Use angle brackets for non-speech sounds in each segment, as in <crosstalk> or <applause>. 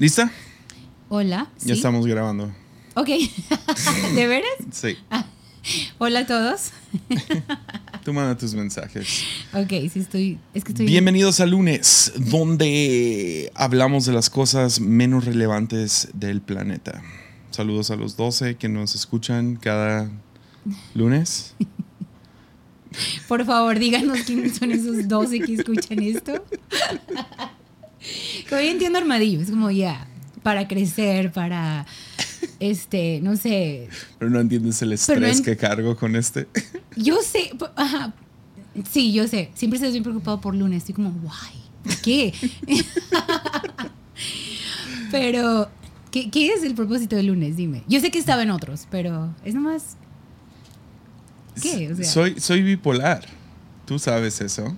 ¿Lista? Hola. Ya estamos grabando. Ok. <laughs> ¿De veras? Sí. Hola a todos. <laughs> Tú manda tus mensajes. Ok, sí estoy. Es que estoy. Bienvenidos a lunes, donde hablamos de las cosas menos relevantes del planeta. Saludos a los 12 que nos escuchan cada lunes. <laughs> Por favor, díganos quiénes son esos 12 que escuchan esto. Como yo entiendo armadillo, es como ya, para crecer, para, este, no sé. Pero no entiendes el no estrés que cargo con este. Yo sé, ajá, sí, yo sé, siempre estoy bien preocupado por lunes, estoy como, guay, ¿por qué? <laughs> pero, ¿qué, ¿qué es el propósito del lunes? Dime. Yo sé que estaba en otros, pero es nomás, ¿Qué? O sea- soy, soy bipolar. Tú sabes eso.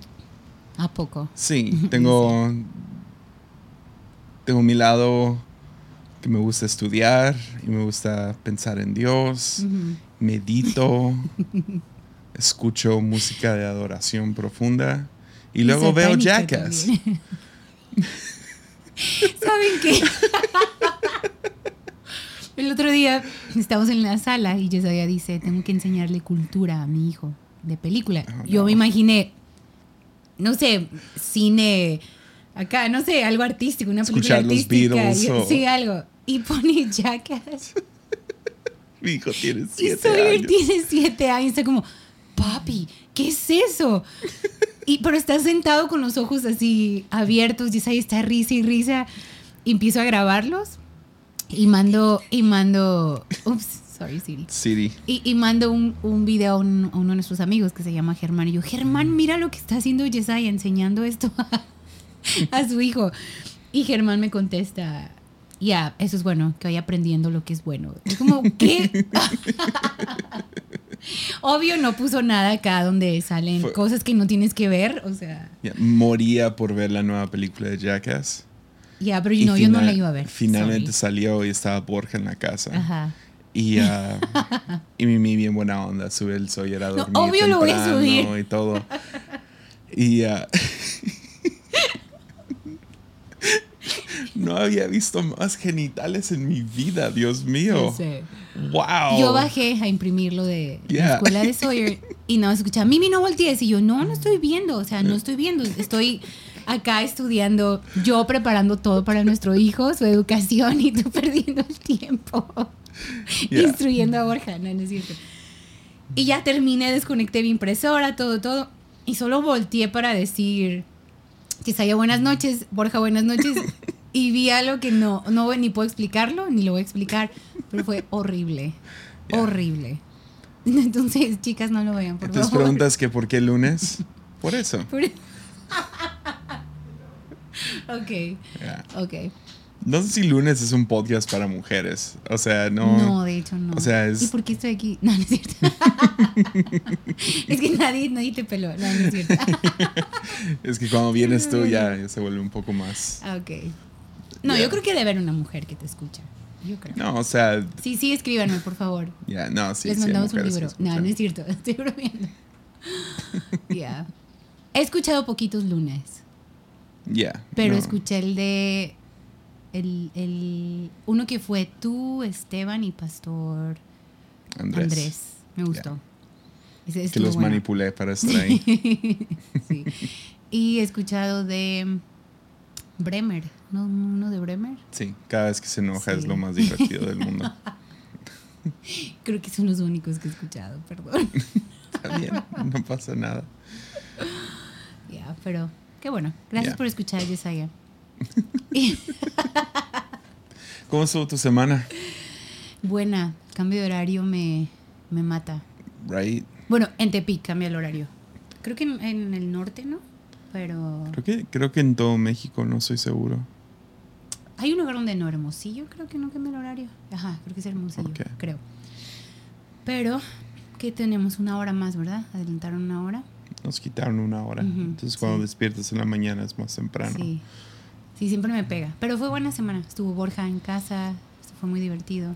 ¿a poco? Sí, <laughs> tengo. Tengo mi lado que me gusta estudiar y me gusta pensar en Dios. Medito. <laughs> escucho música de adoración profunda. Y luego veo Jackass. <laughs> ¿Saben qué? <laughs> El otro día estamos en la sala y Yesaya dice, tengo que enseñarle cultura a mi hijo de película. Oh, Yo me imaginé, no sé, cine, acá, no sé, algo artístico, una película Escuchar los artística. Beatles y- o- Sí, algo. Y pone Jackass. <laughs> Mi hijo tiene Y siete Sawyer años. tiene siete años. Está como, papi, ¿qué es eso? <laughs> Y, pero está sentado con los ojos así abiertos. Y ahí está risa y risa. Y empiezo a grabarlos. Y mando, y mando, ups, sorry, Siri. Siri. Y, y mando un, un video a, un- a uno de nuestros amigos que se llama Germán. Y yo, Germán, mira lo que está haciendo Yesaya enseñando esto a, <laughs> <laughs> a su hijo. Y Germán me contesta, ya, eso es bueno, que vaya aprendiendo lo que es bueno. Es como, ¿qué? <laughs> Obvio no puso nada acá donde salen Fue- cosas que no tienes que ver. O sea, moría por ver la nueva película de Jackass. ya, pero Y no, yo no la iba a ver. Finalmente sorry. salió y estaba Borja en la casa. Ajá. Y, ah, <laughs> y Mimi bien buena onda, sube el Sawyer a No, dormir obvio lo voy a subir. y todo. Y ah, no había visto más genitales en mi vida, Dios mío. Wow. Yo bajé a imprimirlo de la escuela de Sawyer y no escuchaba, Mimi, no voltees. Y yo, no, no estoy viendo, o sea, no estoy viendo. Estoy acá estudiando, yo preparando todo para nuestro hijo, su educación y tú perdiendo el tiempo. Yeah. Instruyendo a Borja, no, no es cierto. Y ya terminé, desconecté mi impresora, todo, todo. Y solo volteé para decir, Tisaya, buenas noches, Borja, buenas noches. <laughs> Y vi algo que no, no ni puedo explicarlo, ni lo voy a explicar, pero fue horrible, horrible. Entonces, chicas, no lo vean, por Entonces favor. preguntas que por qué lunes. Por eso. Por- <laughs> ok, ok. No sé si lunes es un podcast para mujeres. O sea, no. No, de hecho no. o sea, es- ¿Y por qué estoy aquí? No, no es cierto. <laughs> es que nadie, nadie te peló. No, no es cierto. <laughs> Es que cuando vienes tú ya, ya <laughs> se vuelve un poco más. Ah, ok. No, yo creo que debe haber una mujer que te escucha. Yo creo. No, o sea, Sí, sí, escríbanme, por favor. ya, no, sí. Les sí mandamos un libro. No, no es cierto. Estoy bromeando. Ya. He escuchado poquitos lunes, Ya. pero no. escuché el de. El, el, uno que fue tú, Esteban y Pastor Andrés. Andrés. Me gustó. Que los manipulé para <laughs> estar ahí. sí. Y he escuchado de Bremer, ¿no? Uno de Bremer. Sí, cada vez que se enoja es lo más divertido del mundo. <laughs> Creo que son los únicos que he escuchado, perdón. Está bien, no pasa nada. Ya, pero qué bueno. Gracias por escuchar, Yesaya. <laughs> ¿Cómo estuvo tu semana? Buena, cambio de horario me, me mata. Right? Bueno, en Tepic cambia el horario. Creo que en, en el norte, ¿no? Pero Creo que, creo que en todo México, no estoy seguro. hay un lugar donde no, Hermosillo, creo que no cambia el horario. Ajá, creo que es Hermosillo, creo. Pero que tenemos una hora más, ¿verdad? Adelantaron una hora. Nos quitaron una hora. Entonces cuando sí. despiertas en la mañana es más temprano. Sí. Sí, siempre me pega. Pero fue buena semana. Estuvo Borja en casa. Esto fue muy divertido.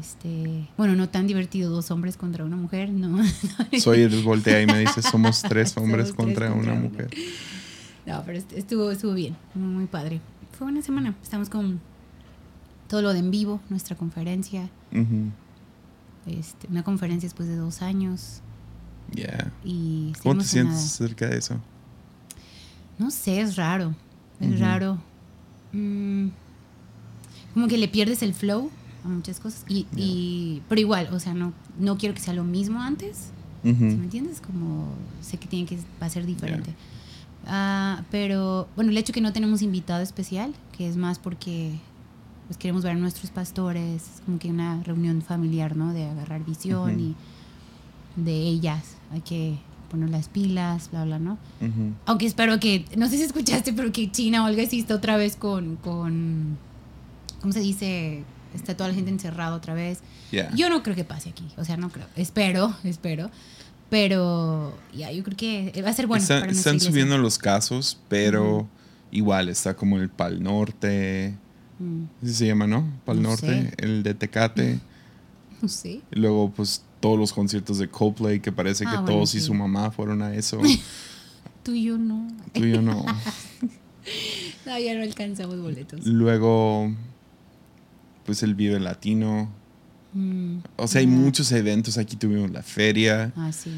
Este, bueno, no tan divertido, dos hombres contra una mujer, no. <laughs> Soy el voltea y me dice, somos tres hombres Somos tres contra, una una. mujer. No, pero est- estuvo, estuvo bien, muy, padre. Fue buena semana. Estamos con todo lo de en vivo, nuestra conferencia. Este, una conferencia después de dos años. Yeah. Y ¿Cómo te emocionada. sientes acerca de eso? No sé, es raro. Es raro. Mm, como que le pierdes el flow a muchas cosas. Y, y- pero igual, o sea, no, no quiero que sea lo mismo antes. ¿Sí me entiendes? Como sé que tiene que va a ser diferente. Ah, pero bueno, el hecho que no tenemos invitado especial, que es más porque pues queremos ver a nuestros pastores, es como que una reunión familiar, ¿no? De agarrar visión y de ellas, hay que poner las pilas, bla, bla, ¿no? Ujú. Aunque espero que, no sé si escuchaste, pero que China o algo así está otra vez con, con, ¿cómo se dice? Está toda la gente encerrada otra vez. Yeah. Yo no creo que pase aquí, o sea, no creo. Espero, espero. Pero ya, yo creo que va a ser bueno. Está- para están subiendo los casos, pero Ujú. igual está como el Pal Norte. Mm, Así se llama, ¿no? Pal No Norte, sé. el de Tecate. no <laughs> Y luego, pues, todos los conciertos de Coldplay, que parece Ah, que bueno, todos y su mamá fueron a eso. <laughs> Tú y yo no. Tú y yo no. <laughs> No, ya no alcanzamos boletos. Luego, pues, el Vive Latino. Mm, O sea, hay muchos eventos. Aquí tuvimos la feria. Ah, sí.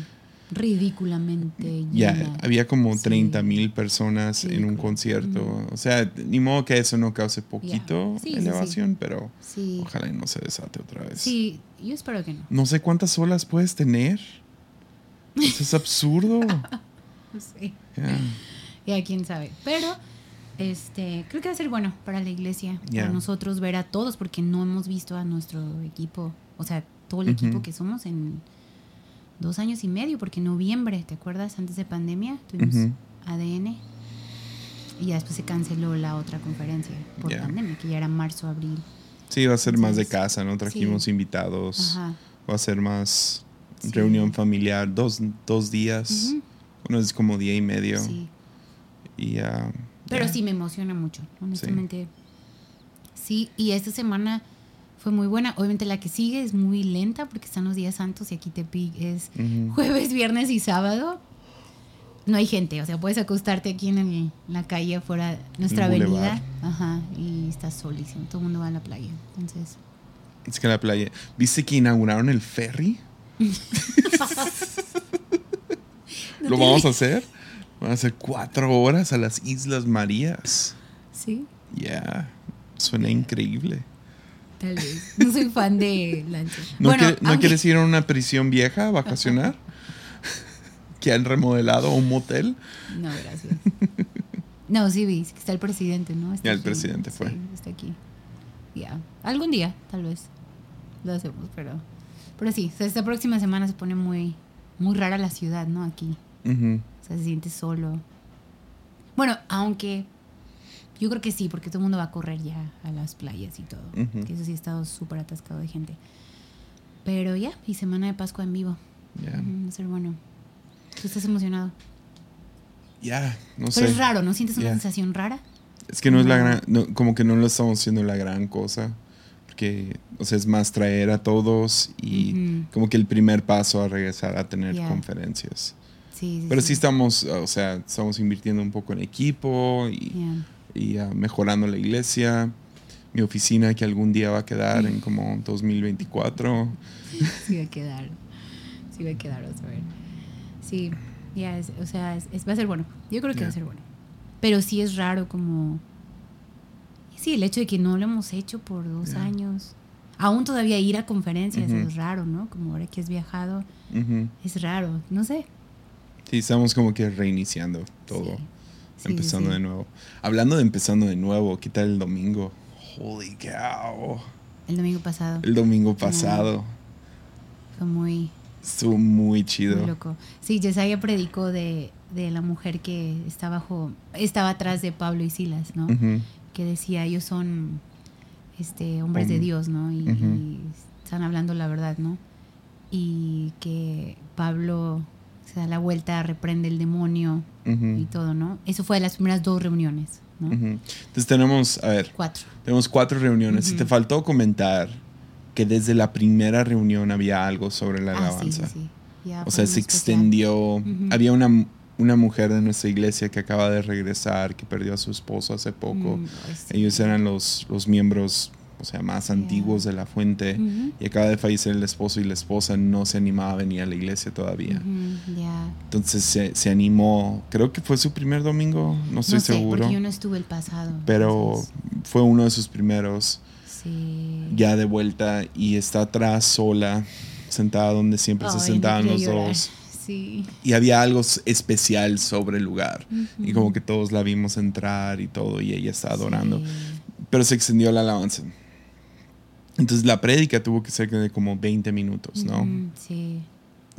Ridículamente Ya, había como Sí. 30 mil personas en un concierto. O sea, ni modo que eso no cause poquito Sí, sí, sí. elevación, pero Sí. ojalá y no se desate otra vez. Sí, yo espero que no. No sé cuántas olas puedes tener. Eso es absurdo. <laughs> Sé. Ya. Quién sabe. Pero este, creo que va a ser bueno para la iglesia, para nosotros ver a todos, porque no hemos visto a nuestro equipo, o sea, todo el equipo que somos en dos años y medio, porque en noviembre, ¿te acuerdas? Antes de pandemia tuvimos. ADN y ya después se canceló la otra conferencia por pandemia, que ya era marzo, abril. Sí, va a ser más de casa, ¿no? Trajimos sí. invitados. Ajá. Va a ser más Sí. reunión familiar, dos, dos días. Uno es como día y medio. Sí. Y ah, Pero sí me emociona mucho, honestamente. Sí. y esta semana fue muy buena. Obviamente la que sigue es muy lenta porque están los días santos y aquí Tepic es jueves, viernes y sábado. No hay gente, o sea, puedes acostarte aquí en el- la calle afuera, nuestra avenida. boulevard. Ajá, y está solísimo, todo el mundo va a la playa. Entonces, Es que la playa. ¿Viste que inauguraron el ferry? <laughs> No ¿Lo vamos a hacer? Van a hacer cuatro horas a las Islas Marías. sí, Yeah. Suena increíble. Tal vez. No soy fan de lancha. ¿No, bueno, quiere- ¿no aunque- quieres ir a una prisión vieja a vacacionar? <laughs> ¿Que han remodelado un motel? No, gracias. No, sí vi, está el presidente, ¿no? Está Ya el aquí. presidente fue. Sí, está aquí. Ya. Algún día, tal vez. Lo hacemos, pero. Pero sí, o sea, esta próxima semana se pone muy, muy rara la ciudad, ¿no? Aquí. O sea, se siente solo. Bueno, aunque. Yo creo que sí, porque todo el mundo va a correr ya a las playas y todo. Ujú. Que eso sí ha estado súper atascado de gente. Pero ya, y semana de Pascua en vivo. Ya. Ujú, Va a ser bueno. ¿Tú estás emocionado? Ya, no Pero sé. es raro, ¿no? ¿Sientes una sensación rara? Es que no es la gran, no, como que no lo estamos haciendo la gran cosa. Porque, o sea, es más traer a todos y Ujú. como que el primer paso a regresar a tener conferencias. Sí, sí. Pero sí estamos, o sea, estamos invirtiendo un poco en equipo y, Ya. Y, mejorando la iglesia. Mi oficina que algún día va a quedar en como 2024. Sí va a quedar. Sí va a quedar, vamos a ver. Sí, ya, es- o sea, es- es- va a ser bueno. Yo creo que va a ser bueno. Pero sí es raro como... Sí, el hecho de que no lo hemos hecho por dos años. Aún todavía ir a conferencias es raro, ¿no? Como ahora que has viajado, es raro. No sé. Sí, estamos como que reiniciando todo. Sí. Sí, empezando sí. de nuevo. Hablando de empezando de nuevo, ¿qué tal el domingo? Holy cow. El domingo pasado El domingo pasado. fue muy, Estuvo muy chido. muy loco. Sí, Yesaya predicó de, de la mujer que está bajo, estaba atrás de Pablo y Silas, ¿no? Que decía ellos son este hombres de Dios, ¿no? Y están hablando la verdad, ¿no? Y que Pablo se da la vuelta, reprende el demonio Ujú. y todo, ¿no? Eso fue de las primeras dos reuniones, ¿no? Ujú. Entonces tenemos, a ver, Cuatro. tenemos cuatro reuniones. Ujú. te faltó comentar que desde la primera reunión había algo sobre la Ah, sí, alabanza. sí, sí. Ya O sea, se extendió. Había una, una mujer de nuestra iglesia que acaba de regresar, que perdió a su esposo hace poco. Mm, sí. Ellos eran los, los miembros, o sea, más antiguos de la fuente. Y acaba de fallecer el esposo y la esposa no se animaba a venir a la iglesia todavía. Entonces se, se animó, creo que fue su primer domingo, no estoy no sé, seguro, porque yo no estuve el pasado. pero entonces, fue uno de sus primeros sí. ya de vuelta y está atrás sola, sentada donde siempre se sentaban no los llorar. dos. Sí. Y había algo especial sobre el lugar. Y Ujú. como que todos la vimos entrar y todo, y ella está adorando. Sí. Pero se extendió la alabanza. Entonces la prédica tuvo que ser de como 20 minutos, ¿no? Ujú, Sí.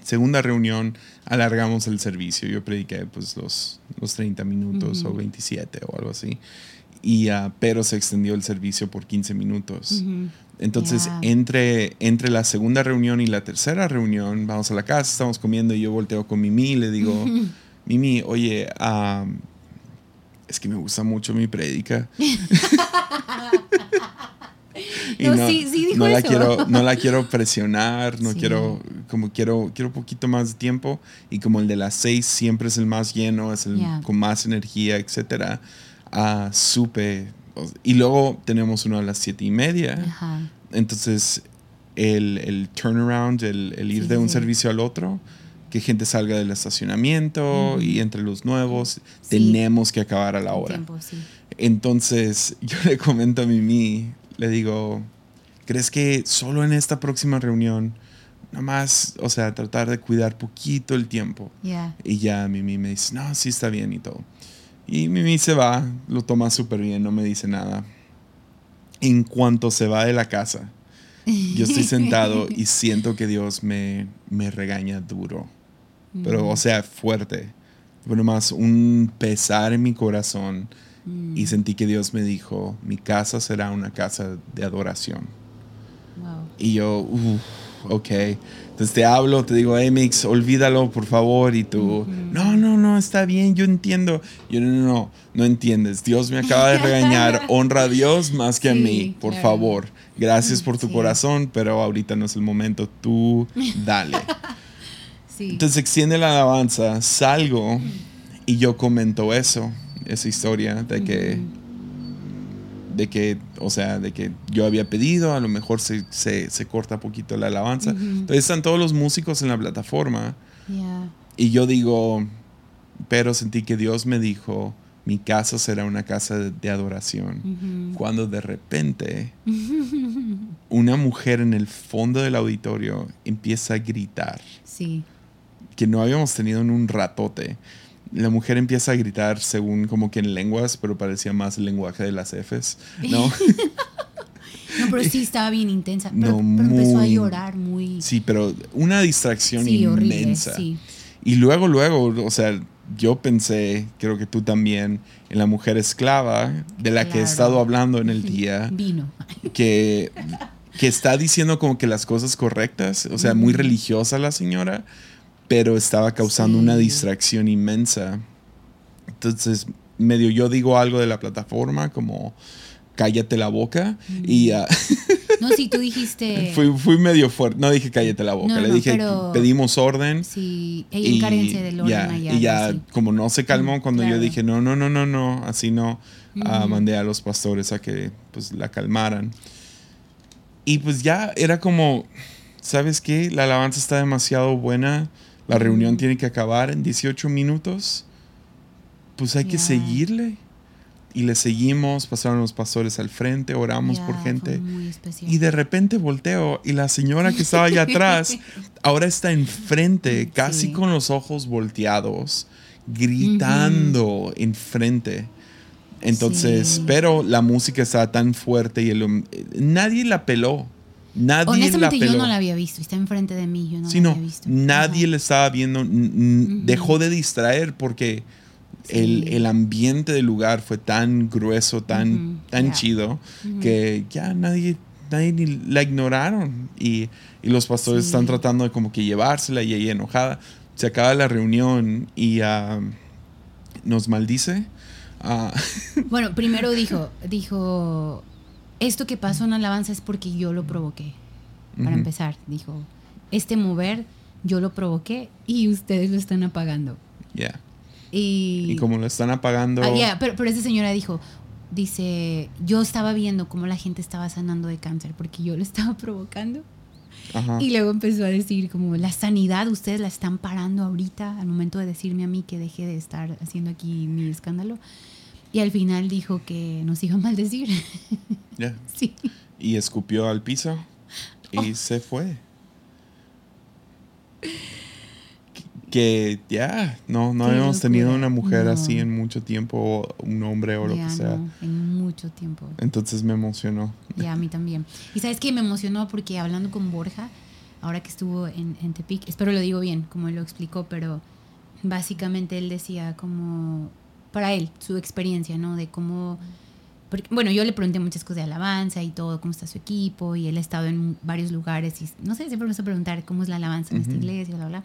Segunda reunión, alargamos el servicio. Yo prediqué pues los, los 30 minutos o Ujú. 27 o algo así. Y, ah, pero se extendió el servicio por 15 minutos. Entonces, entre, entre la segunda reunión y la tercera reunión, vamos a la casa, estamos comiendo y yo volteo con Mimi y le digo, <laughs> Mimi, oye, ah, es que me gusta mucho mi prédica. <laughs> <laughs> No, sí, sí dijo no la eso. quiero, no la <laughs> quiero presionar, no Sí. quiero, como quiero, quiero un poquito más de tiempo y como el de las seis siempre es el más lleno, es el Ya. con más energía, etcétera. Ah, supe. Y luego tenemos uno a las siete y media. Ajá. Entonces, el, el turnaround, el, el ir Sí, de un servicio al otro, que gente salga del estacionamiento Ujú. y entre los nuevos, Sí. tenemos que acabar a la hora. tiempo, sí. Entonces, <laughs> yo le comento a Mimi, le digo, ¿crees que solo en esta próxima reunión, nada más, o sea, tratar de cuidar poquito el tiempo? Ya. Y ya Mimi me dice, no, sí está bien y todo. Y Mimi se va, lo toma súper bien, no me dice nada. En cuanto se va de la casa, yo estoy <laughs> sentado y siento que Dios me, me regaña duro. Pero, o sea, fuerte. Pero más un pesar en mi corazón. Mm, Y sentí que Dios me dijo, mi casa será una casa de adoración. wow. Y yo, uff, ok. Entonces te hablo, te digo, hey Mix, olvídalo, por favor. Y tú, no, no, no, está bien, yo entiendo. Yo, no, no, no, no entiendes. Dios me acaba de regañar. <laughs> Honra a Dios más que a Sí, mí, por claro. favor. Gracias por tu Sí. corazón, pero ahorita no es el momento. Tú, dale. <laughs> Sí. Entonces extiende la alabanza, salgo y yo comento eso, esa historia de que, de que, o sea, de que yo había pedido, a lo mejor se, se, se corta poquito la alabanza. Entonces están todos los músicos en la plataforma y yo digo, pero sentí que Dios me dijo, mi casa será una casa de, de adoración. Cuando de repente <laughs> una mujer en el fondo del auditorio empieza a gritar Sí. que no habíamos tenido en un ratote. La mujer empieza a gritar según como que en lenguas, pero parecía más el lenguaje de las Fs, ¿no? <laughs> No, pero sí <laughs> estaba bien intensa. Pero, No, pero empezó a llorar muy. sí, pero una distracción Sí, horrible. inmensa. Sí. Y luego, luego, o sea, yo pensé, creo que tú también, en la mujer esclava de la que he estado hablando en el <laughs> día, Vino. que, que está diciendo como que las cosas correctas, o sea, muy religiosa la señora, pero estaba causando Sí. una distracción inmensa. Entonces, medio yo digo algo de la plataforma, como cállate la boca, y ah, <laughs> No, sí, tú dijiste. <laughs> fui, fui medio fuerte, no dije cállate la boca, No, le no, dije pero- pedimos orden. Sí, Y del orden ya, allá. y ya como no se calmó Mm, cuando yo dije no, no, no, no, no, así no, ah, mandé a los pastores a que pues la calmaran. Y pues ya era como, ¿sabes qué? La alabanza está demasiado buena, la reunión tiene que acabar en 18 minutos, pues hay que seguirle. Y le seguimos, pasaron los pastores al frente, oramos por gente. Y de repente volteo y la señora que estaba allá atrás <laughs> ahora está enfrente, casi Sí. con los ojos volteados, gritando enfrente. Entonces, Sí. pero la música estaba tan fuerte y el, nadie la peló. Nadie la Honestamente, peló. yo no la había visto. Está enfrente de mí. Yo no Sí, la no, había visto. nadie Ajá. le estaba viendo, dejó de distraer porque el, Sí. el ambiente del lugar fue tan grueso, tan, tan chido, que ya nadie, nadie ni la ignoraron. Y, y los pastores Sí. están tratando de como que llevársela y ella enojada. Se acaba la reunión y nos maldice. Ah, <laughs> Bueno, primero dijo, dijo, esto que pasó en alabanza es porque yo lo provoqué. Para empezar, dijo, este mover yo lo provoqué y ustedes lo están apagando. yeah. Y, Y como lo están apagando. Ah, ya, pero, pero esa señora dijo, dice, yo estaba viendo cómo la gente estaba sanando de cáncer porque yo lo estaba <laughs> provocando. Ajá. Y luego empezó a decir como la sanidad ustedes la están parando ahorita al momento de decirme a mí que deje de estar haciendo aquí mi escándalo. Y al final dijo que nos iba a maldecir. <laughs> Sí. Y escupió al piso y Oh. se fue. Que ya, no, no habíamos tenido una mujer No. así en mucho tiempo, o un hombre o lo que sea. no, en mucho tiempo. Entonces me emocionó. Ya, a mí también. Y sabes que me emocionó porque hablando con Borja, ahora que estuvo en, en Tepic, espero lo digo bien, como él lo explicó, pero básicamente él decía como, para él, su experiencia, ¿no? De cómo, porque, bueno, yo le pregunté muchas cosas de alabanza y todo, cómo está su equipo, y él ha estado en varios lugares, y no sé, siempre me gusta preguntar cómo es la alabanza en esta Ujú. iglesia, bla, bla.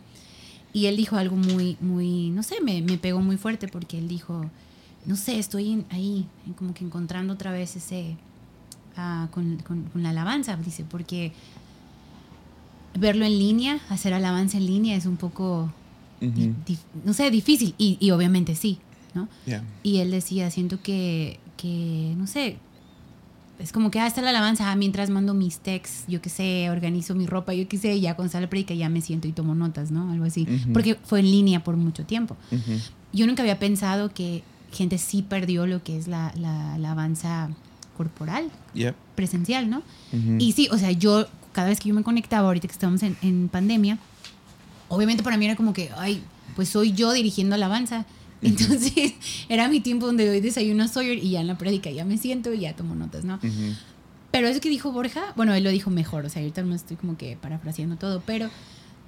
Y él dijo algo muy, muy, no sé, me, me pegó muy fuerte porque él dijo, no sé, estoy ahí, como que encontrando otra vez ese, ah, con, con- con la alabanza, dice, porque verlo en línea, hacer alabanza en línea es un poco, di- Ujú. dif- no sé, difícil, y, y obviamente sí, ¿no? Ya. Y él decía, siento que, que, no sé, es como que, ah, está la alabanza, ah, mientras mando mis texts, yo qué sé, organizo mi ropa, yo qué sé, ya con la predica ya me siento y tomo notas, ¿no? Algo así. Porque fue en línea por mucho tiempo. Yo nunca había pensado que gente sí perdió lo que es la, la alabanza corporal, Yep. presencial, ¿no? Y sí, o sea, yo cada vez que yo me conectaba, ahorita que estábamos en, en pandemia, obviamente para mí era como que, ay, pues soy yo dirigiendo alabanza. Entonces <laughs> era mi tiempo donde doy desayuno a Sawyer y ya en la prédica ya me siento y ya tomo notas, ¿no? Ujú. Pero eso que dijo Borja, bueno, él lo dijo mejor, o sea, ahorita no estoy como que parafraseando todo, pero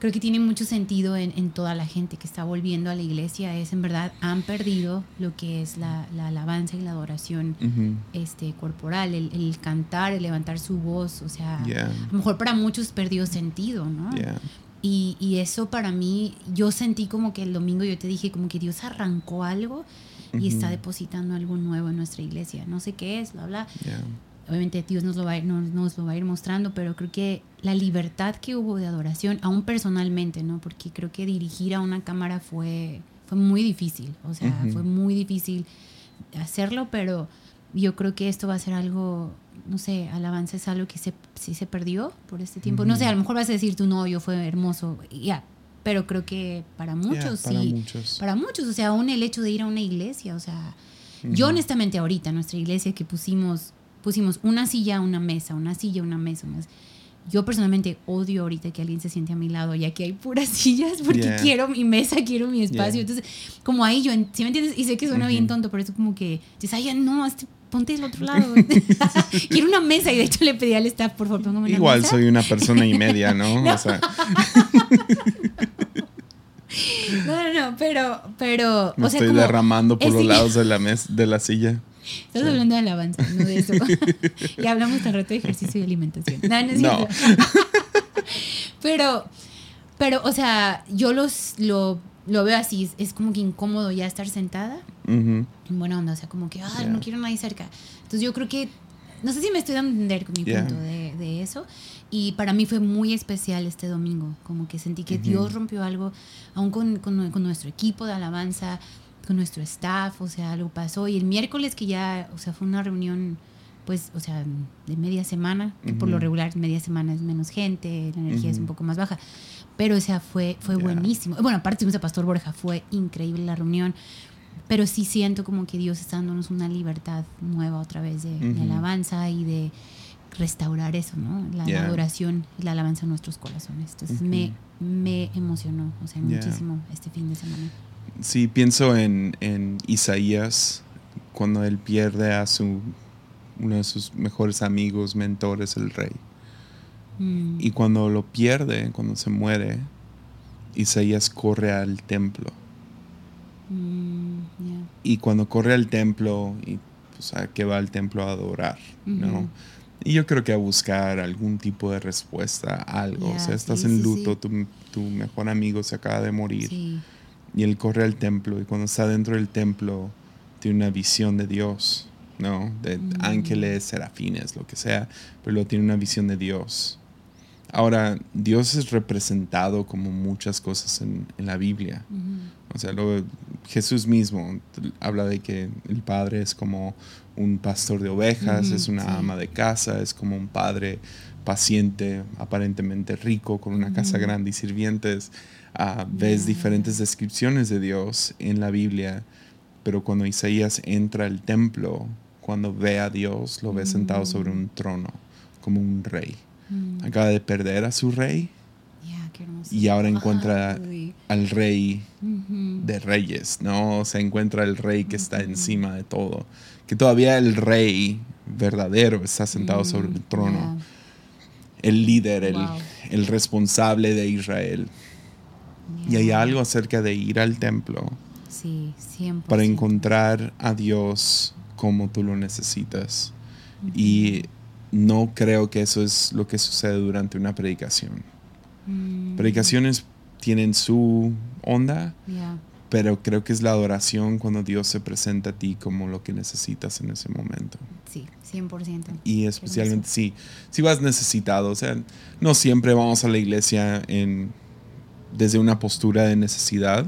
creo que tiene mucho sentido en, en toda la gente que está volviendo a la iglesia, es en verdad, han perdido lo que es la, la alabanza y la adoración este, corporal, el, el cantar, el levantar su voz, o sea, Yeah. a lo mejor para muchos perdió sentido, ¿no? Yeah. Y, y eso para mí, yo sentí como que el domingo yo te dije como que Dios arrancó algo y está depositando algo nuevo en nuestra iglesia. No sé qué es, bla, bla. Yeah. Obviamente Dios nos lo, va a ir, nos, nos lo va a ir mostrando, pero creo que la libertad que hubo de adoración, aún personalmente, ¿no? Porque creo que dirigir a una cámara fue, fue muy difícil, o sea, fue muy difícil hacerlo, pero yo creo que esto va a ser algo, no sé, alabanza es algo que se, sí se perdió por este tiempo. No sé, a lo mejor vas a decir tu novio fue hermoso, ya, pero creo que para muchos Yeah, para sí. muchos. Para muchos, o sea, aún el hecho de ir a una iglesia, o sea, yo honestamente ahorita, nuestra iglesia que pusimos, pusimos una silla, una mesa, una silla, una mesa, una mesa. Yo personalmente odio ahorita que alguien se siente a mi lado, ya que hay puras <laughs> sillas, porque Yeah. quiero mi mesa, quiero mi espacio. Yeah. Entonces, como ahí yo, ¿sí me entiendes? Y sé que suena bien tonto, pero es como que, dices, ay, ya no, este- ponte del otro lado. <laughs> quiero una mesa y de hecho le pedí al staff, por favor, póngame una Igual mesa. soy una persona y media, ¿no? <laughs> O sea, <laughs> No, no, no, pero, pero, me o sea, estoy como, derramando por es los lados de la, mes de la silla. Estás hablando de alabanza, no de eso. y hablamos tan rato de ejercicio y alimentación. No, no es No. pero, pero, o sea, yo los, lo, lo veo así, es, como que incómodo ya estar sentada Ujú. En buena onda, o sea, como que, ay, Yeah. no quiero nadie cerca. Entonces yo creo que, no sé si me estoy dando a entender con mi Yeah. punto de, de eso. Y para mí fue muy especial este domingo, como que sentí que Ujú. Dios rompió algo, aún con, con, con nuestro equipo de alabanza, con nuestro staff, o sea, algo pasó. Y el miércoles que ya, o sea, fue una reunión, pues, o sea, de media semana, que por lo regular media semana es menos gente, la energía es un poco más baja. Pero, o sea, fue, fue Yeah. buenísimo. Bueno, aparte tuvimos a Pastor Borja, fue increíble la reunión. Pero sí siento como que Dios está dándonos una libertad nueva otra vez de, alabanza y de restaurar eso, ¿no? La, Yeah. adoración y la alabanza en nuestros corazones. Entonces me, me emocionó, o sea, Yeah. muchísimo este fin de semana. Sí, pienso en, en Isaías cuando él pierde a su uno de sus mejores amigos, mentores, el rey. Mm, Y cuando lo pierde, cuando se muere, Isaías corre al templo. mm. Y cuando corre al templo, y pues a qué va al templo a adorar, ¿no? Y yo creo que a buscar algún tipo de respuesta, algo. o sea, estás sí, en luto, sí. Tu, tu mejor amigo se acaba de morir. Sí. Y él corre al templo y cuando está dentro del templo tiene una visión de Dios, ¿no? De Mm. ángeles, serafines, lo que sea, pero luego tiene una visión de Dios. Ahora, Dios es representado como muchas cosas en, en la Biblia. O sea, lo, Jesús mismo habla de que el Padre es como un pastor de ovejas, es una sí. ama de casa, es como un padre paciente, aparentemente rico, con una casa grande y sirvientes. Ah, ves diferentes descripciones de Dios en la Biblia, pero cuando Isaías entra al templo, cuando ve a Dios, lo ve sentado sobre Mm. un trono, como un rey. Mm. Acaba de perder a su rey Ya, qué hermoso. y ahora encuentra Ay. al rey de reyes, ¿no? O sea, encuentra el rey que está encima de todo. Que todavía el rey verdadero está sentado sobre el Mm, trono. El líder, el, Wow. el responsable de Israel. Y hay algo acerca de ir al templo Sí, 100%. para encontrar a Dios como tú lo necesitas. Y no creo que eso es lo que sucede durante una predicación. Mm, Predicaciones tienen su onda, pero creo que es la adoración cuando Dios se presenta a ti como lo que necesitas en ese momento. Sí, 100%. Y especialmente si, si vas necesitado, o sea, no siempre vamos a la iglesia en, desde una postura de necesidad.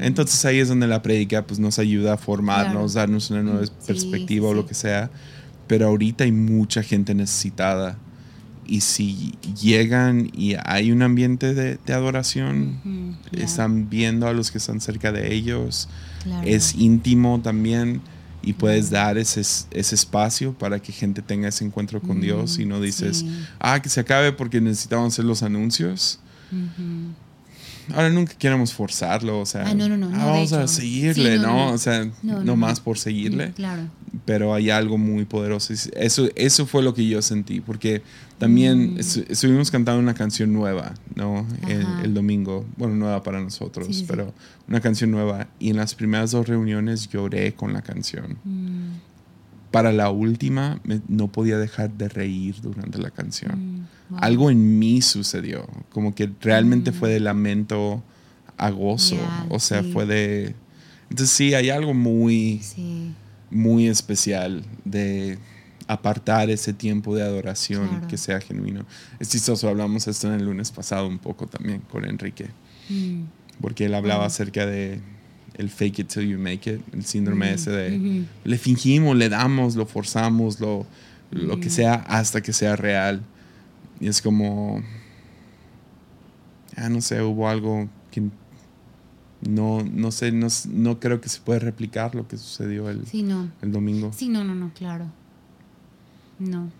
Entonces ahí es donde la prédica pues, nos ayuda a formarnos, Claro. darnos una nueva Sí, perspectiva sí, o lo que sea. Pero ahorita hay mucha gente necesitada. Y si llegan y hay un ambiente de, de adoración, ya, están viendo a los que están cerca de ellos, claro. es íntimo también y puedes dar ese, ese espacio para que gente tenga ese encuentro con Dios y no Mm, dices, sí. ah, que se acabe porque necesitamos hacer los anuncios. Ahora nunca queremos forzarlo, o sea, Ah, no, no, de vamos a seguirle, Sí, no, no, no. O sea, No, más por seguirle, Mm, Claro. pero hay algo muy poderoso. Eso, eso fue lo que yo sentí, porque también Mm. estu- estuvimos cantando una canción nueva, ¿no? El, domingo, bueno, nueva para nosotros, Sí, sí, sí. pero una canción nueva. Y en las primeras dos reuniones lloré con la canción. Mm, Para la última, me- no podía dejar de reír durante la canción. mm, wow. Algo en mí sucedió, como que realmente Mm. fue de lamento a gozo, o sea, sí. fue de... Entonces sí, hay algo muy, Sí, muy especial de apartar ese tiempo de adoración Claro. que sea genuino. Es chistoso, hablamos esto en el lunes pasado un poco también con Enrique, Mm, porque él hablaba acerca de el fake it till you make it, el síndrome mm, ese de le fingimos, le damos, lo forzamos, lo, lo que Ujú. sea hasta que sea real. Y es como, ah, no sé, hubo algo que no, no sé, no, no creo que se puede replicar lo que sucedió el, Sí, no. el domingo. Sí, no, no, no, claro. No.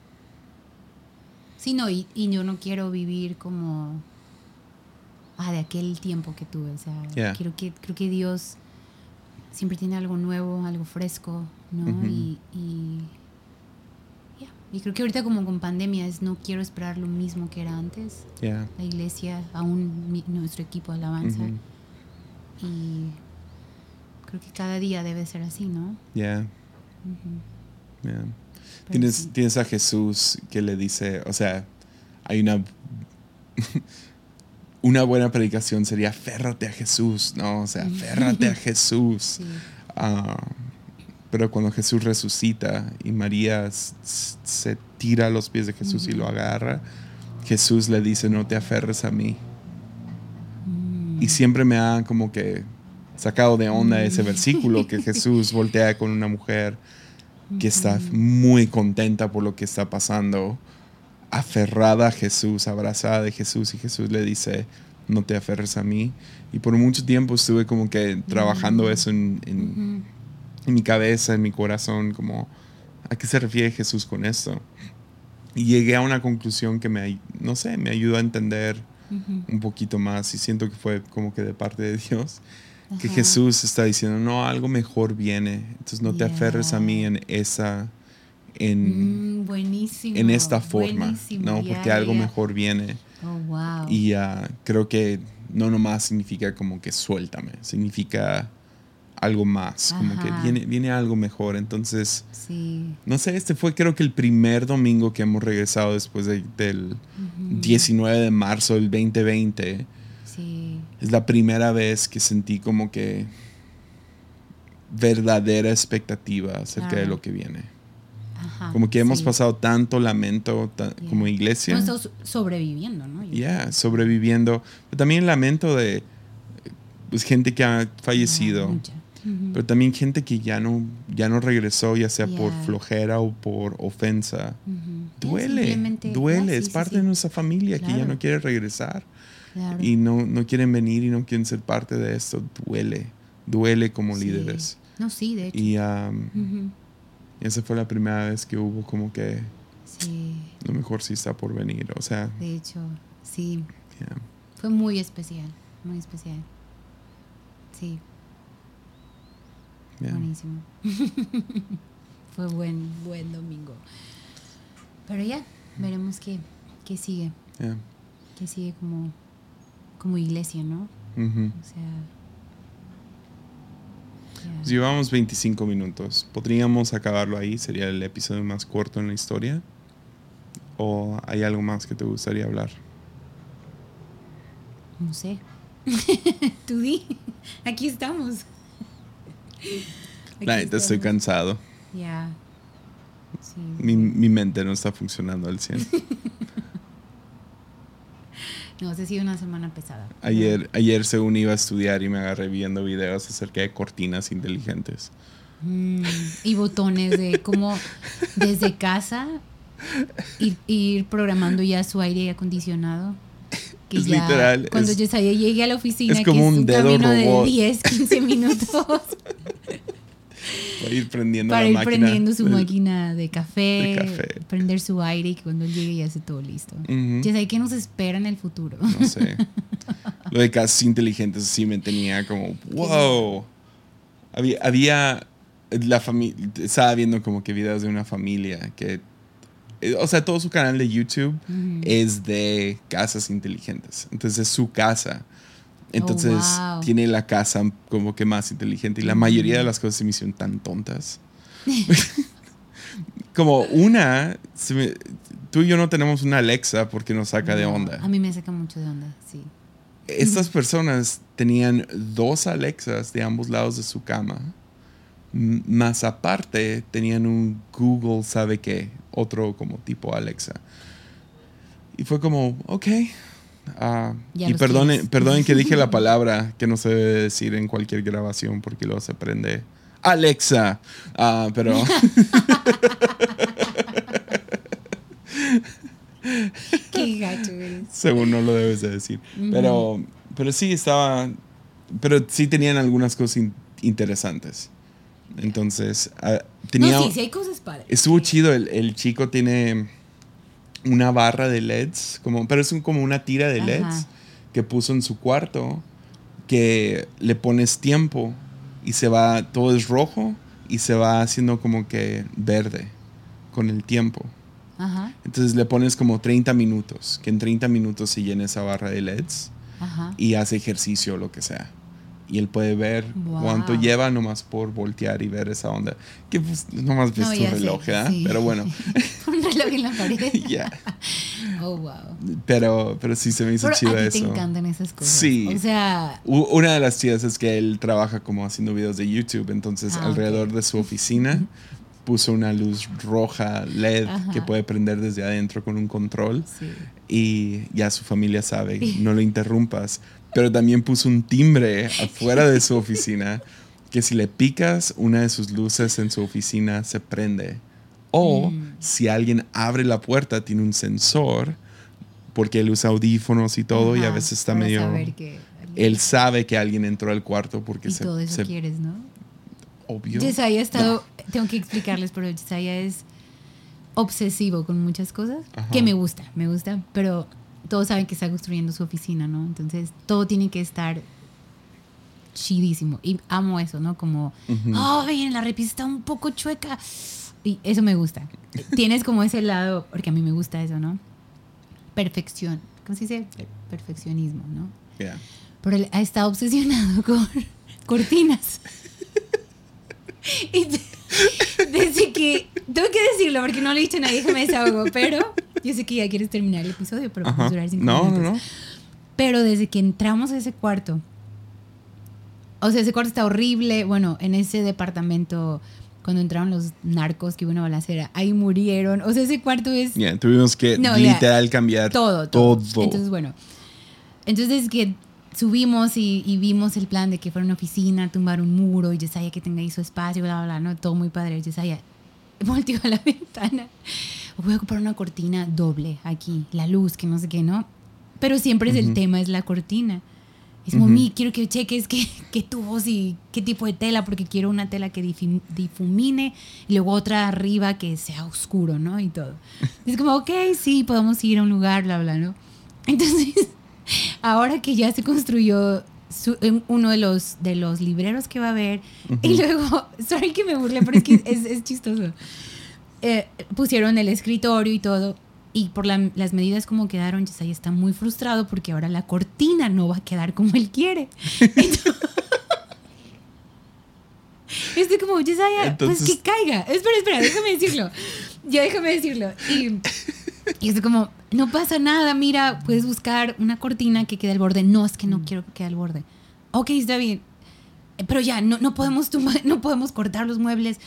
Sí, no, y, y yo no quiero vivir como. Ah, de aquel tiempo que tuve. O sea, Yeah. quiero que, creo que Dios siempre tiene algo nuevo, algo fresco, ¿no? Y. Y, y creo que ahorita, como con pandemia, es no quiero esperar lo mismo que era antes. Yeah. La iglesia, aún mi- nuestro equipo de alabanza. Y creo que cada día debe ser así, ¿no? Yeah. Tienes, sí. tienes a Jesús que le dice, o sea, hay una... una buena predicación sería aférrate a Jesús, ¿no? O sea, aférrate a Jesús. Sí. Ah, pero cuando Jesús resucita y María se tira a los pies de Jesús y lo agarra, Jesús le dice, no te aferres a mí. Mm. Y siempre me ha como que sacado de onda ese Mm. versículo que <laughs> Jesús voltea con una mujer que está muy contenta por lo que está pasando, aferrada a Jesús, abrazada de Jesús y Jesús le dice, no te aferres a mí. Y por mucho tiempo estuve como que trabajando eso en, en- Ujú. en mi cabeza, en mi corazón, como, ¿a qué se refiere Jesús con esto? Y llegué a una conclusión que me, no sé, me ayudó a entender un poquito más y siento que fue como que de parte de Dios, que Ajá. Jesús está diciendo, no, algo mejor viene, entonces no te aferres a mí en esa, en, Mm, buenísimo. en esta forma, buenísimo, ¿no? Porque algo mejor viene Oh, wow. y ah, creo que no nomás significa como que suéltame, significa algo más, como que viene, viene algo mejor, entonces... sí. No sé, este fue creo que el primer domingo que hemos regresado después de- del Ujú. 19 de marzo del 2020. Sí. Es la primera vez que sentí como que verdadera expectativa acerca de lo que viene. Ajá. Como que hemos sí. pasado tanto lamento ta- Yeah. como iglesia. Estamos sobreviviendo, ¿no? Ya, sobreviviendo. Pero también lamento de pues, gente que ha fallecido. Mucha. Ujú. Pero también gente que ya no, ya no regresó, ya sea por Yeah. flojera o por ofensa. Ujú. Ya, Duele, duele. es sí, sí, parte sí. de nuestra familia que ya Claro. no quiere regresar. Claro. Y no, no quieren venir y no quieren ser parte de esto. Duele. Duele como líderes. No, sí, de hecho. Y um, Esa fue la primera vez que hubo como que Sí, lo mejor sí está por venir. O sea, de hecho, sí. yeah. Fue muy especial, muy especial. Sí, Yeah. buenísimo. <laughs> Fue buen, buen domingo. Pero ya, veremos qué, qué sigue. Yeah. Qué sigue como, como iglesia, ¿no? Ujú. O sea. Llevamos 25 minutos. ¿Podríamos acabarlo ahí? ¿Sería el episodio más corto en la historia? ¿O hay algo más que te gustaría hablar? No sé. <laughs> Tú di. Aquí estamos. Aquí La neta, estoy cansado. Ya. Sí. Mi, mi mente no está funcionando al 100. <laughs> No, ha sido una semana pesada. Ayer, ayer según iba a estudiar y me agarré viendo videos acerca de cortinas inteligentes. Mm, y botones de cómo desde casa ir, ir programando ya su aire acondicionado. Que Es ya literal, Cuando es- Yesaya llegue a la oficina, es como que un es un dedo camino robot. de 10, 15 minutos <laughs> Para ir prendiendo para la ir máquina. prendiendo su máquina de café, de café. prender su aire y que cuando él llegue ya esté todo listo. Ujú. Yesaya, ¿qué nos espera en el futuro? No sé. Lo de casas inteligentes sí me tenía como, wow. Había, había la familia, estaba viendo como que videos de una familia que, eh, o sea, todo su canal de YouTube es de casas inteligentes. Entonces es su casa. Entonces Oh, wow. tiene la casa como que más inteligente y la Ujú. mayoría de las cosas se me hicieron tan tontas. <laughs> como una, me- tú y yo no tenemos una Alexa porque nos saca de No, onda A mí me saca mucho de onda, sí. estas personas tenían dos Alexas de ambos lados de su cama. Más aparte, tenían un Google, ¿sabe qué? Otro como tipo Alexa. Y fue como, ok. Ah, y perdonen, que dije la <laughs> palabra que no se debe decir en cualquier grabación porque luego se prende Alexa. Ah, pero <laughs> Qué gacho eres. según no lo debes de decir. Pero, pero sí estaba, pero sí tenían algunas cosas in- interesantes. Entonces, ah, tenía, No, sí, sí hay cosas padres. estuvo chido, el, el chico tiene una barra de LEDs, como, pero es un- como una tira de Ajá. LEDs que puso en su cuarto, que le pones tiempo y se va, todo es rojo y se va haciendo como que verde con el tiempo. Ajá, Entonces le pones como 30 minutos, que en 30 minutos se llena esa barra de LEDs ajá. y hace ejercicio o lo que sea. Y él puede ver Wow. cuánto lleva nomás por voltear y ver esa onda. Que pues nomás ves No, tu reloj, ¿verdad? sí. Pero bueno, <laughs> Un reloj en la pared. <laughs> ya. <laughs> Oh, wow. Pero, pero sí se me hizo Pero chido a ti eso. te encantan esas cosas. Sí. O sea, Una de las chidas es que él trabaja como haciendo videos de YouTube, entonces Ah, alrededor ok. de su oficina puso una luz roja LED Ajá. que puede prender desde adentro con un control. sí. y ya su familia sabe, no lo interrumpas. Pero también puso un timbre afuera de su oficina que si le picas una de sus luces en su oficina se prende. O Mm. si alguien abre la puerta tiene un sensor porque él usa audífonos y todo y a Ajá, veces está medio... que- Él sabe que alguien entró al cuarto porque y se... todo eso se- quieres, ¿no? obvio. Yesaya ha estado, tengo que explicarles, pero Yesaya es obsesivo con muchas cosas Ajá. que me gusta, me gusta, pero todos saben que está construyendo su oficina, ¿no? Entonces todo tiene que estar chidísimo y amo eso, ¿no? Como, Ujú. oh, ven, la repisa está un poco chueca y eso me gusta. Tienes como ese lado, porque a mí me gusta eso, ¿no? Perfección, ¿cómo se dice? Per- Perfeccionismo, ¿no? Yeah. Pero él ha estado obsesionado <laughs> con cortinas. <laughs> Y desde que. Tengo que decirlo porque no le he dicho a nadie que me desahogo, pero yo sé que ya quieres terminar el episodio, pero Ajá. vamos a durar cinco No, no, minutos. no. Pero desde que entramos a ese cuarto, o sea, ese cuarto está horrible. Bueno, en ese departamento cuando entraron los narcos que hubo una balacera, ahí murieron. O sea, ese cuarto es Ya, tuvimos que No, literal cambiar todo, todo. todo. Entonces, bueno. Entonces que subimos y, y vimos el plan de que fuera una oficina, tumbar un muro y Yesaya que tenga ahí su espacio, bla, bla, bla, ¿no? Todo muy padre. Yesaya <laughs> volteó a la <laughs> ventana. Voy a comprar una cortina doble aquí, la luz, que no sé qué, ¿no? Pero siempre es el tema, es la cortina. Es como. "Mi, quiero que cheques qué, qué tubos y qué tipo de tela, porque quiero una tela que difum- difumine y luego otra arriba que sea oscuro, ¿no? Y todo. <laughs> Es como, ok, sí, podemos ir a un lugar, bla, bla, ¿no? Entonces, ahora que ya se construyó su- en uno de los, de los libreros que va a haber, y luego, <laughs> sorry que me burle, pero es que es, es chistoso. Eh, pusieron el escritorio y todo, y por la- las medidas como quedaron, Yesaya está muy frustrado porque ahora la cortina no va a quedar como él quiere. <laughs> Entonces, Estoy como, Yesaya, pues que caiga. Espera, espera, déjame decirlo. Ya déjame decirlo. Y, y estoy como, no pasa nada, mira, puedes buscar una cortina que quede al borde. No, es que no quiero que quede al borde. Ok, está bien. Pero ya, no, no, podemos tumbar- <laughs> no podemos cortar los muebles.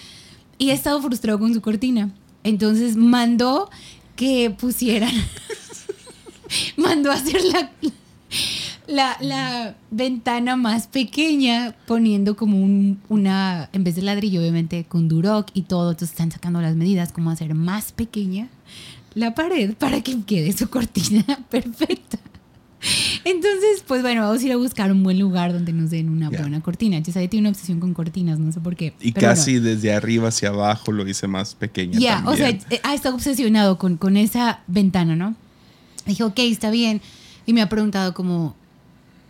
Y he estado frustrado con su cortina. Entonces mandó que pusieran, <laughs> mandó a hacer la, la, la ventana más pequeña poniendo como un, una, en vez de ladrillo, obviamente con Duroc y todo, entonces están sacando las medidas como hacer más pequeña la pared para que quede su cortina <laughs> perfecta. Entonces, pues bueno, vamos a ir a buscar un buen lugar donde nos den una buena cortina. Chisaya tiene una obsesión con cortinas, no sé por qué. Y pero casi desde arriba hacia abajo lo hice más pequeña. Ya, o sea, eh, ha estado obsesionado con, con esa ventana, ¿no? Dije, ok, está bien. Y me ha preguntado como,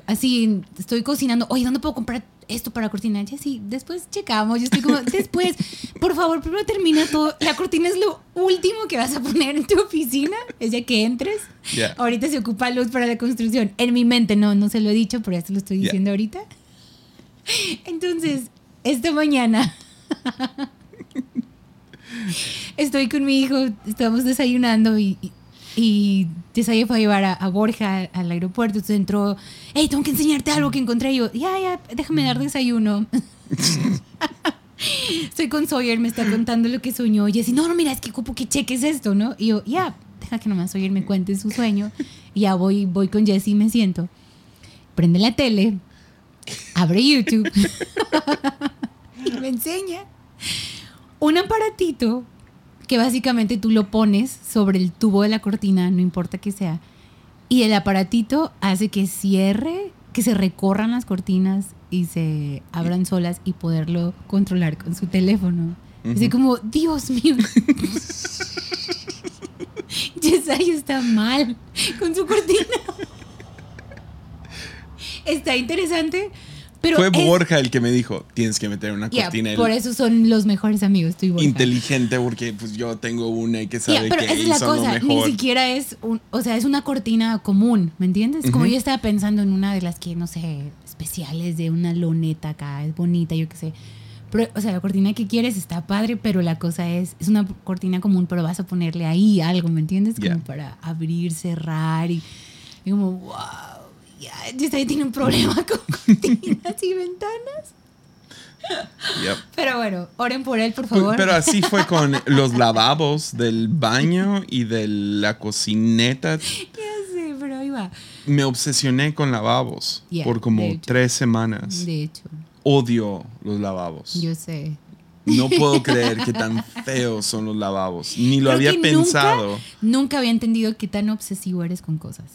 así, estoy cocinando, oye, ¿dónde puedo comprar esto para cortina? Ya sí, después checamos. Yo estoy como, después, por favor, primero termina todo. La cortina es lo último que vas a poner en tu oficina, es ya que entres. Ya. Ahorita se ocupa luz para la construcción. En mi mente, no, no se lo he dicho, pero se lo estoy diciendo ahorita. Entonces, esta mañana <laughs> estoy con mi hijo, estamos desayunando y, y, y Yesaya fue a llevar a, Borja al aeropuerto. Entonces entró, hey, tengo que enseñarte algo que encontré. Y yo, ya, ya, déjame dar desayuno. <laughs> Estoy con Sawyer, me está contando lo que soñó. Y Jessy, no, no, mira, es que ocupo que cheques esto, ¿no? Y yo, ya, deja que nomás Sawyer me cuente su sueño. Y ya voy, voy con Jessy y me siento. Prende la tele, abre YouTube <laughs> y me enseña un aparatito que básicamente tú lo pones sobre el tubo de la cortina, no importa que sea, y el aparatito hace que cierre, que se recorran las cortinas y se abran solas y poderlo controlar con su teléfono. Así Ujú. como, Dios mío. <laughs> Yesaya está mal con su cortina. <laughs> está interesante, pero Fue es- Borja el que me dijo, tienes que meter una cortina. Por eso son los mejores amigos, tú y Borja. inteligente porque pues yo tengo una y que sabe pero que esa es la cosa, ni siquiera es un, o sea, es una cortina común, ¿me entiendes? Como yo estaba pensando en una de las que, no sé, especiales de una loneta acá, es bonita, yo qué sé. Pero, o sea, la cortina que quieres está padre, pero la cosa es, es una cortina común, pero vas a ponerle ahí algo, ¿me entiendes? Como para abrir, cerrar y, y como, wow, ya tiene un problema <laughs> con cortinas y ventanas. Yep. Pero bueno, oren por él, por favor. Pero así fue <laughs> con los lavabos del baño y de la cocineta. ya sé, pero ahí va. Me obsesioné con lavabos por como tres semanas. De hecho, Odio los lavabos. yo sé. No <laughs> puedo creer que tan feos son los lavabos. Ni lo Creo había pensado. Nunca, nunca había entendido qué tan obsesivo eres con cosas.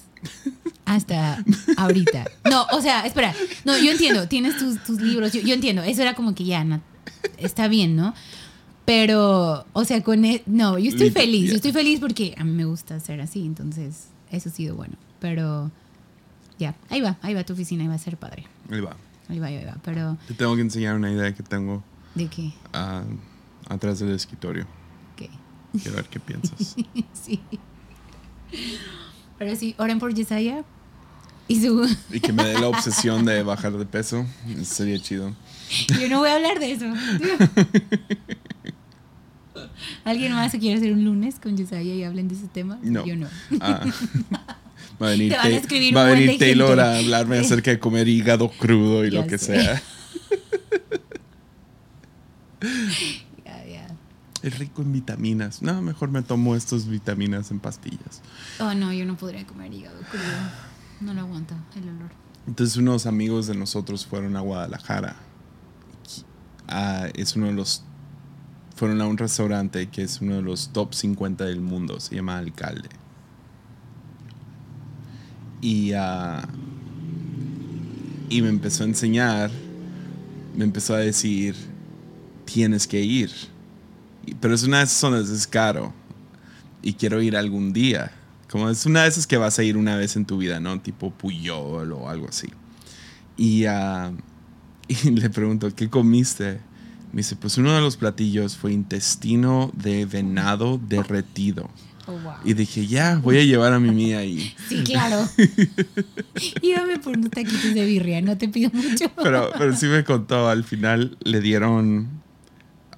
Hasta ahorita. No, o sea, espera. No, yo entiendo. Tienes tus, tus libros. Yo, yo entiendo. Eso era como que ya, no, está bien, ¿no? Pero, o sea, con... e- no, yo estoy feliz. Yo estoy feliz porque a mí me gusta ser así. Entonces, eso ha sido bueno. Pero, ya. Ahí va. Ahí va tu oficina. Ahí va a ser padre. Ahí va. Ahí va, ahí va. Pero, Te tengo que enseñar una idea que tengo ¿de qué? ah, atrás del escritorio. ¿Qué? Quiero ver qué piensas. <laughs> Sí. Pero sí, oren por Yesaya. Y su... Y que me dé la obsesión de bajar de peso. Sería chido. Yo no voy a hablar de eso. <laughs> ¿Alguien más quiere hacer un lunes con Yesaya y hablen de ese tema? No. Yo no. Ah. Va a venir, Te va a venir Taylor gente. a hablarme acerca de comer hígado crudo y Ya lo que sé. sea. <laughs> <laughs> es rico en vitaminas. No, mejor me tomo estas vitaminas en pastillas. Oh, no, yo no podría comer hígado crudo. No lo aguanto, el olor. Entonces unos amigos de nosotros fueron a Guadalajara. Ah, es uno de los... Fueron a un restaurante que es uno de los top 50 del mundo. Se llama Alcalde. Y, ah, y me empezó a enseñar, me empezó a decir, tienes que ir. Pero es una de esas zonas, es caro. Y quiero ir algún día. Como es una de esas que vas a ir una vez en tu vida, ¿no? Tipo Puyol o algo así. Y, <laughs> y le pregunto, ¿qué comiste? Me dice, pues uno de los platillos fue intestino de venado derretido. Oh, wow. Y dije, ya, voy a llevar a mi mía ahí. Sí, claro. Íbame por unos taquitos de birria, no te pido mucho. Pero, pero sí me contó, al final le dieron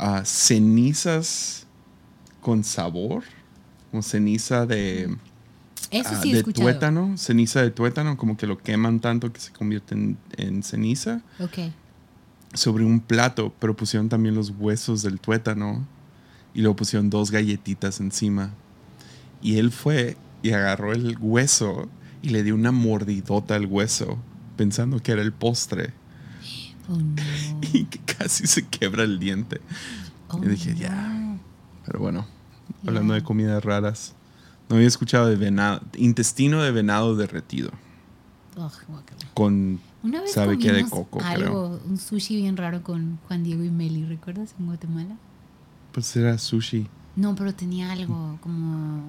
ah, cenizas con sabor, como ceniza de, Eso ah, sí de tuétano, ceniza de tuétano, como que lo queman tanto que se convierte en, en ceniza, sobre un plato, pero pusieron también los huesos del tuétano y luego pusieron dos galletitas encima. Y él fue y agarró el hueso y le dio una mordidota al hueso, pensando que era el postre. Oh, no. <laughs> y que casi se quebra el diente. Oh, Y dije, ya. Pero bueno, hablando de comidas raras, no había escuchado de venado, intestino de venado derretido, con Una vez sabe que de coco, algo, un sushi bien raro con Juan Diego y Meli, ¿recuerdas? En Guatemala. pues era sushi. No, pero tenía algo como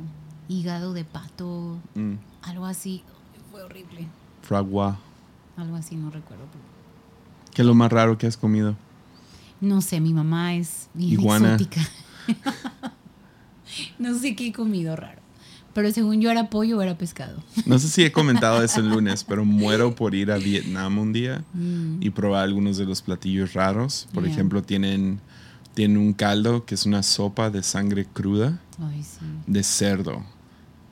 hígado de pato, Mm, algo así. Fue horrible. fragua. Algo así, no recuerdo. pero- ¿Qué es lo más raro que has comido? No sé, mi mamá es bien Iguana. exótica. <laughs> no sé qué he comido raro. Pero según yo era pollo o era pescado. No sé si he comentado eso el lunes, <laughs> pero muero por ir a Vietnam un día Mm. y probar algunos de los platillos raros. Por ejemplo, tienen, tienen un caldo que es una sopa de sangre cruda. Ay, sí. de cerdo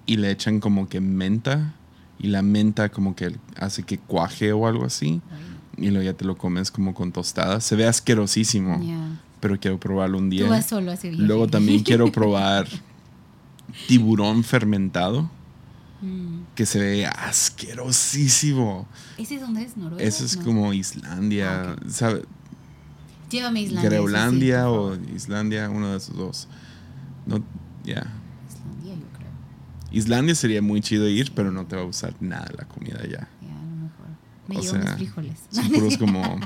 y le echan como que menta y la menta como que hace que cuaje o algo así Ay, y luego ya te lo comes como con tostadas. Se ve asquerosísimo. Ya. pero quiero probarlo un día. Tú vas solo. Luego también <laughs> quiero probar tiburón fermentado Mm. que se ve asquerosísimo. ¿Ese es donde es? ¿Noruega? Eso es No. como Islandia, Ah, ok. ¿sabe? Llévame a Islandia. sí, o. Islandia, uno de esos dos. No, ya. Islandia, yo creo. Islandia sería muy chido ir, pero no te va a gustar nada la comida allá. Ya, a lo mejor. Me O llevo sea, mis frijoles. <laughs> Son puros como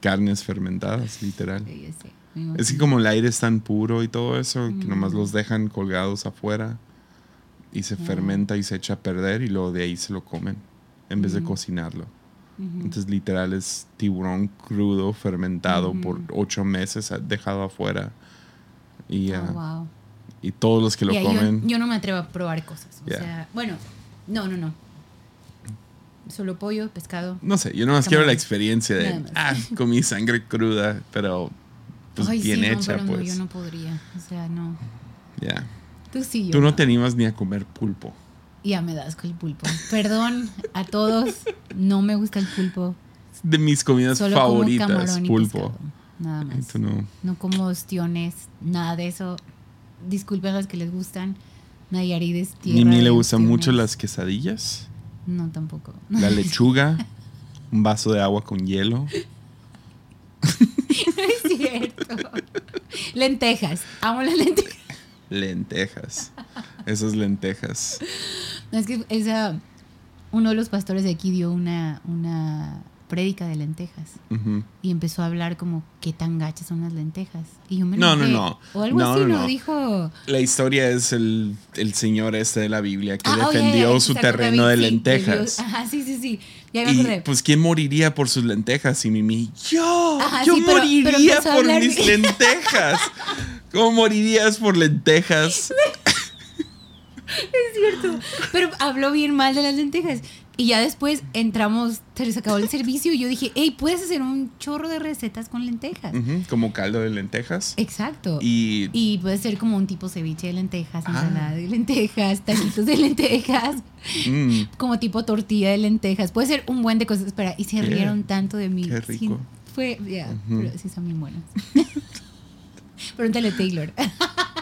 carnes fermentadas, literal. Sí, Es que como el aire es tan puro y todo eso, que nomás Mm. los dejan colgados afuera y se fermenta y se echa a perder y luego de ahí se lo comen en vez de Mm. cocinarlo. Entonces literal es tiburón crudo fermentado por ocho meses dejado afuera. Y, Oh, wow. y todos los que lo comen... Yo, no me atrevo a probar cosas. O sea, bueno, no, no, no. Solo pollo, pescado. No sé, yo nomás quiero la experiencia de, ah, comí sangre cruda, pero pues Ay, bien sí, no, hecha, pero no, pues. yo no podría. O sea, no. Ya. Tú sí, yo Tú no te animas ni a comer pulpo. Ya me das con el pulpo. Perdón a todos, no me gusta el pulpo. De mis comidas Solo favoritas, como camarón y pulpo. Nada más. no. No como ostiones, nada de eso. Disculpen a los que les gustan. Nayarit es tierra Ni a mí le gustan mucho las quesadillas, No, tampoco. la <laughs> lechuga, un vaso de agua con hielo. No es cierto. Lentejas. Amo las lentejas. Lentejas. Esas lentejas. No, es que esa, uno de los pastores de aquí dio una, una prédica de lentejas y empezó a hablar como qué tan gachas son las lentejas. Y yo me No, no, no. O algo No, así, no, ¿no? no. Dijo. La historia es el, el señor este de la Biblia que Ah, oh, defendió su terreno de sí, lentejas. Ajá, sí, sí, sí. Ya me Y acordé. pues, ¿quién moriría por sus lentejas? Y Mimi, yo, Ajá, yo sí, pero- pero moriría por hablar mis lentejas. ¿Cómo morirías por lentejas? <laughs> Es cierto. Pero habló bien mal de las lentejas. Y ya después entramos, se les acabó el servicio y yo dije, hey, puedes hacer un chorro de recetas con lentejas. Como caldo de lentejas. Exacto. Y, Y puede ser como un tipo ceviche de lentejas, Ah. ensalada de lentejas, taquitos de lentejas, mm, como tipo tortilla de lentejas. Puede ser un buen de cosas. Espera, y se rieron tanto de mí. qué Sí, rico. fue, ya, Ujú. pero sí son bien buenas. <laughs> Pregúntale Taylor. <laughs>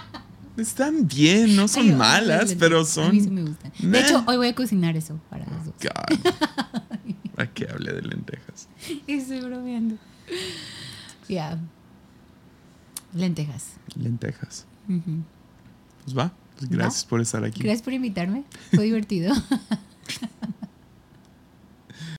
Están bien, no son Ay, malas, pero A son. mí sí me gustan. De hecho, hoy voy a cocinar eso para los dos. God. <laughs> ¿A qué hable de lentejas? <laughs> Estoy bromeando. Ya. Lentejas. Lentejas. Pues va. Pues gracias por estar aquí. Gracias por invitarme. Fue divertido. <laughs>